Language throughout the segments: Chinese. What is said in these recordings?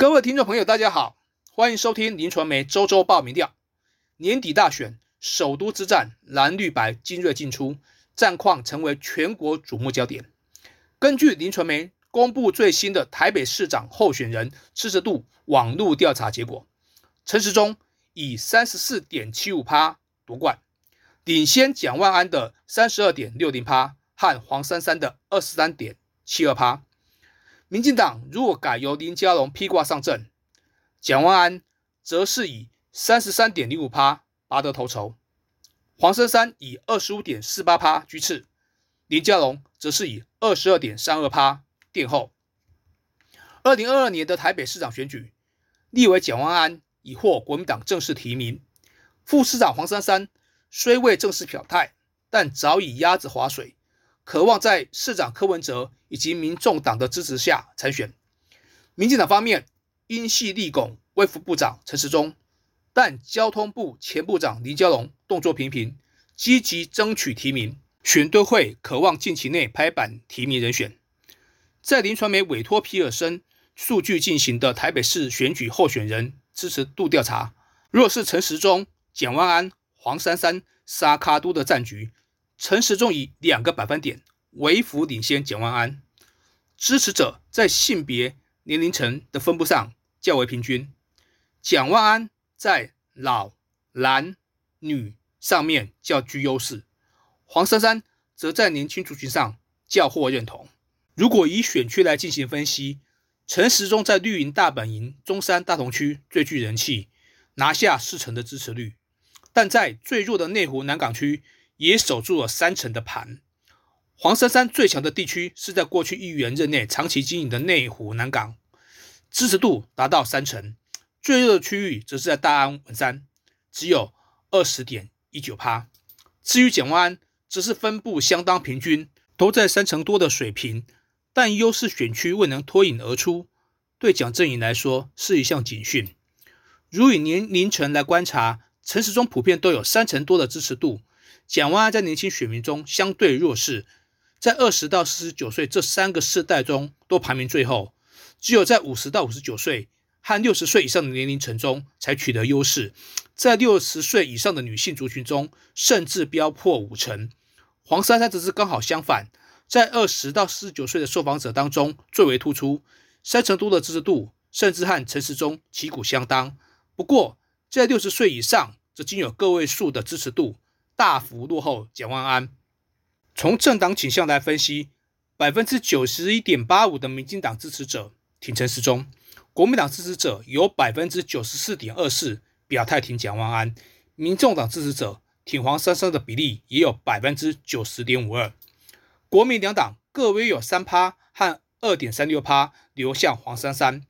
各位听众朋友，大家好，欢迎收听林传媒周周报民调。年底大选，首都之战，蓝绿白精锐进出，战况成为全国瞩目焦点。根据林传媒公布最新的台北市长候选人支持度网络调查结果，陈时中以三十四点七五趴夺冠，领先蒋万安的三十二点六零趴和黄珊珊的二十三点七二趴。民进党如果改由林佳龙披挂上阵，蒋万安则是以三十三点零五趴拔得头筹，黄珊珊以二十五点四八趴居次，林佳龙则是以二十二点三二趴殿后。二零二二年的台北市长选举，立委蒋万安已获国民党正式提名，副市长黄珊珊虽未正式表态，但早已鸭子划水。渴望在市长柯文哲以及民众党的支持下参选。民进党方面因系立拱卫副部长陈时中，但交通部前部长林佳龙动作频频，积极争取提名。选对会渴望近期内拍板提名人选。在林传媒委托皮尔森数据进行的台北市选举候选人支持度调查，若是陈时中、简万安、黄珊珊、沙卡都的战局。陈时中以两个百分点微幅领先蒋万安，支持者在性别年龄层的分布上较为平均。蒋万安在老男女上面较具优势，黄珊珊则在年轻族群上较获认同。如果以选区来进行分析，陈时中在绿营大本营中山大同区最具人气，拿下四成的支持率，但在最弱的内湖南港区。也守住了三成的盘。黄珊珊最强的地区是在过去一员任内长期经营的内湖南港，支持度达到三成。最弱的区域则是在大安文山，只有二十点一九趴。至于蒋万安，则是分布相当平均，都在三成多的水平，但优势选区未能脱颖而出，对蒋阵营来说是一项警讯。如以年龄层来观察，陈时中普遍都有三成多的支持度。蒋万安在年轻选民中相对弱势，在二十到四十九岁这三个世代中都排名最后，只有在五十到五十九岁和六十岁以上的年龄层中才取得优势，在六十岁以上的女性族群中甚至飙破五成。黄珊珊则是刚好相反，在二十到四十九岁的受访者当中最为突出，三成多的支持度，甚至和陈时中旗鼓相当。不过在六十岁以上则仅有个位数的支持度。大幅落后蒋万安。从政党倾向来分析，百分之九十一点八五的民进党支持者挺陈时中，国民党支持者有百分之九十四点二四表态挺蒋万安，民众党支持者挺黄珊珊的比例也有百分之九十点五二。国民两党各约有三趴和二点三六趴流向黄珊珊，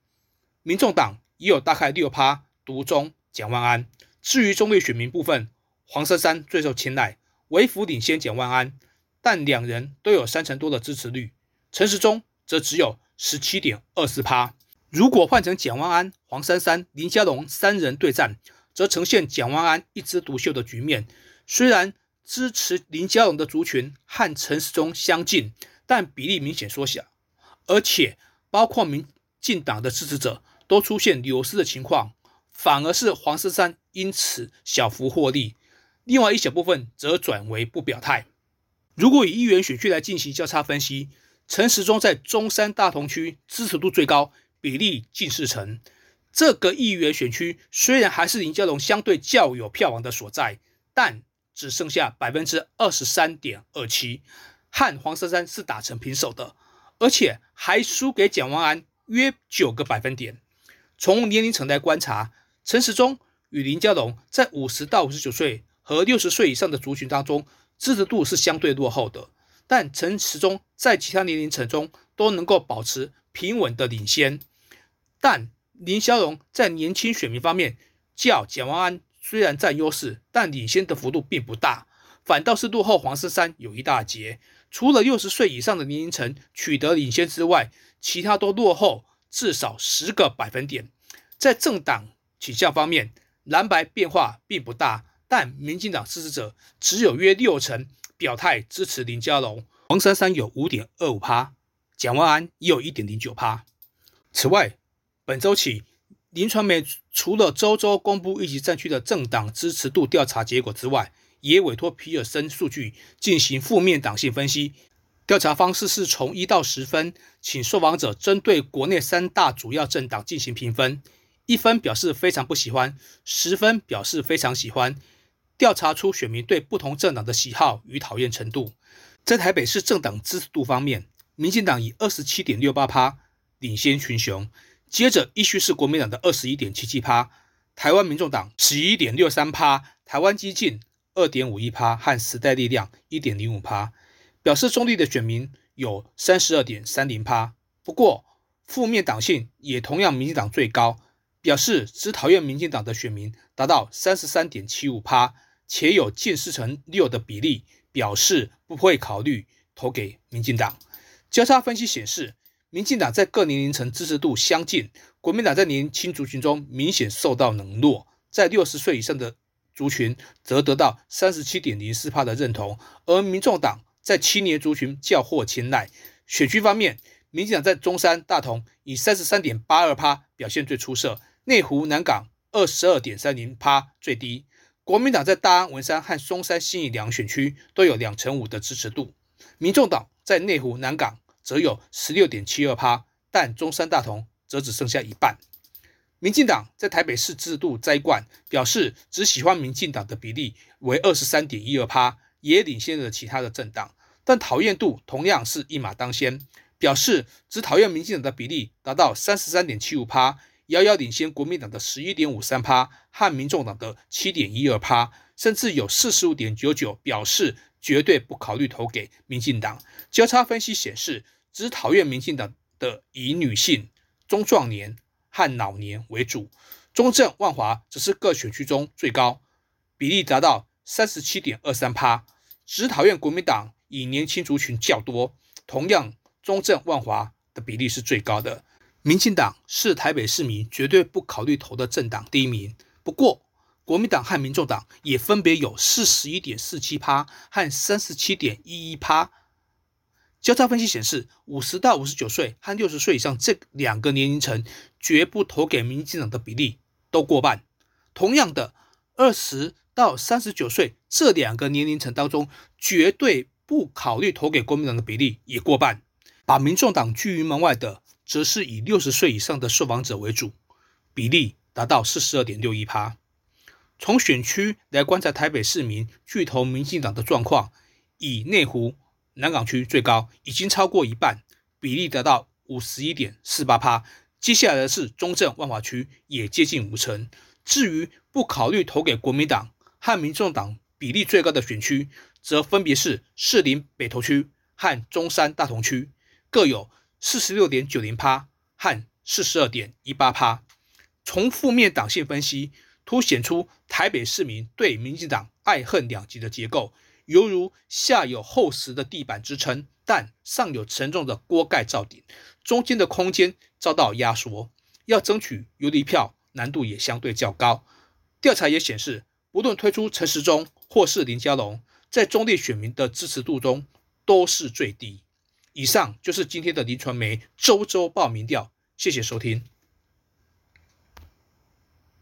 民众党也有大概六趴独中蒋万安。至于中立选民部分，黄珊珊最受青睐，微幅领先蒋万安，但两人都有三成多的支持率。陈时中则只有十七点二四趴。如果换成蒋万安、黄珊珊、林佳龙三人对战，则呈现蒋万安一枝独秀的局面。虽然支持林佳龙的族群和陈时中相近，但比例明显缩小，而且包括民进党的支持者都出现流失的情况，反而是黄珊珊因此小幅获利。另外一小部分则转为不表态。如果以议员选区来进行交叉分析，陈时中在中山大同区支持度最高，比例近四成。这个议员选区虽然还是林佳龙相对较有票王的所在，但只剩下百分之二十三点二七，和黄珊珊是打成平手的，而且还输给蒋万安约九个百分点。从年龄层来观察，陈时中与林佳龙在五十到五十九岁。和六十岁以上的族群当中，支持度是相对落后的，但陈时中在其他年龄层中都能够保持平稳的领先。但林霄荣在年轻选民方面较简万安虽然占优势，但领先的幅度并不大，反倒是落后黄珊珊有一大截。除了六十岁以上的年龄层取得领先之外，其他都落后至少十个百分点。在政党倾向方面，蓝白变化并不大。但民进党支持者只有约六成表态支持林佳龙，黄珊珊有五点二五趴，蒋万安也有一点零九趴。此外，本周起，林传媒除了周周公布一级战区的政党支持度调查结果之外，也委托皮尔森数据进行负面党性分析。调查方式是从一到十分，请受访者针对国内三大主要政党进行评分，一分表示非常不喜欢，十分表示非常喜欢。调查出选民对不同政党的喜好与讨厌程度。在台北市政党支持度方面，民进党以二十七点六八趴领先群雄，接着依序是国民党的二十一点七七趴，台湾民众党十一点六三趴，台湾激进二点五一趴和时代力量一点零五趴。表示中立的选民有三十二点三零趴，不过负面党性也同样民进党最高，表示只讨厌民进党的选民达到三十三点七五趴，且有近四成六的比例表示不会考虑投给民进党。交叉分析显示，民进党在各年龄层支持度相近，国民党在年轻族群中明显受到冷落，在六十岁以上的族群则得到三十七点零四趴的认同，而民众党。在青年族群较获青睐。选区方面，民进党在中山、大同以三十三点八二趴表现最出色，内湖、南港二十二点三零趴最低。国民党在大安、文山和松山新义两选区都有两成五的支持度，民众党在内湖、南港则有十六点七二趴，但中山、大同则只剩下一半。民进党在台北市制度摘冠，表示只喜欢民进党的比例为二十三点一二趴，也领先了其他的政党。但讨厌度同样是一马当先，表示只讨厌民进党的比例达到三十三点七五趴，遥遥领先国民党的十一点五三趴和民众党的七点一二趴，甚至有四十五点九九表示绝对不考虑投给民进党。交叉分析显示，只讨厌民进党的以女性、中壮年和老年为主，中正、万华则是各选区中最高，比例达到三十七点二三趴，只讨厌国民党。以年轻族群较多，同样中正万华的比例是最高的。民进党是台北市民绝对不考虑投的政党第一名。不过，国民党和民众党也分别有四十一点四七趴和三十七点一一趴。交叉分析显示，五十到五十九岁和六十岁以上这两个年龄层绝不投给民进党的比例都过半。同样的，二十到三十九岁这两个年龄层当中，绝对。不考虑投给国民党的比例也过半，把民众党拒于门外的，则是以六十岁以上的受访者为主，比例达到四十二点六一趴。从选区来观察台北市民巨投民进党的状况，以内湖、南港区最高，已经超过一半，比例达到五十一点四八趴。接下来的是中正、万华区，也接近五成。至于不考虑投给国民党和民众党比例最高的选区，则分别是士林北投区和中山大同区，各有四十六点九零趴和四十二点一八趴。从负面党性分析，凸显出台北市民对民进党爱恨两极的结构，犹如下有厚实的地板支撑，但上有沉重的锅盖罩顶，中间的空间遭到压缩，要争取游离票难度也相对较高。调查也显示，不论推出陈时中或是林佳龙。在中立选民的支持度中都是最低。以上就是今天的林传媒周周报名调，谢谢收听。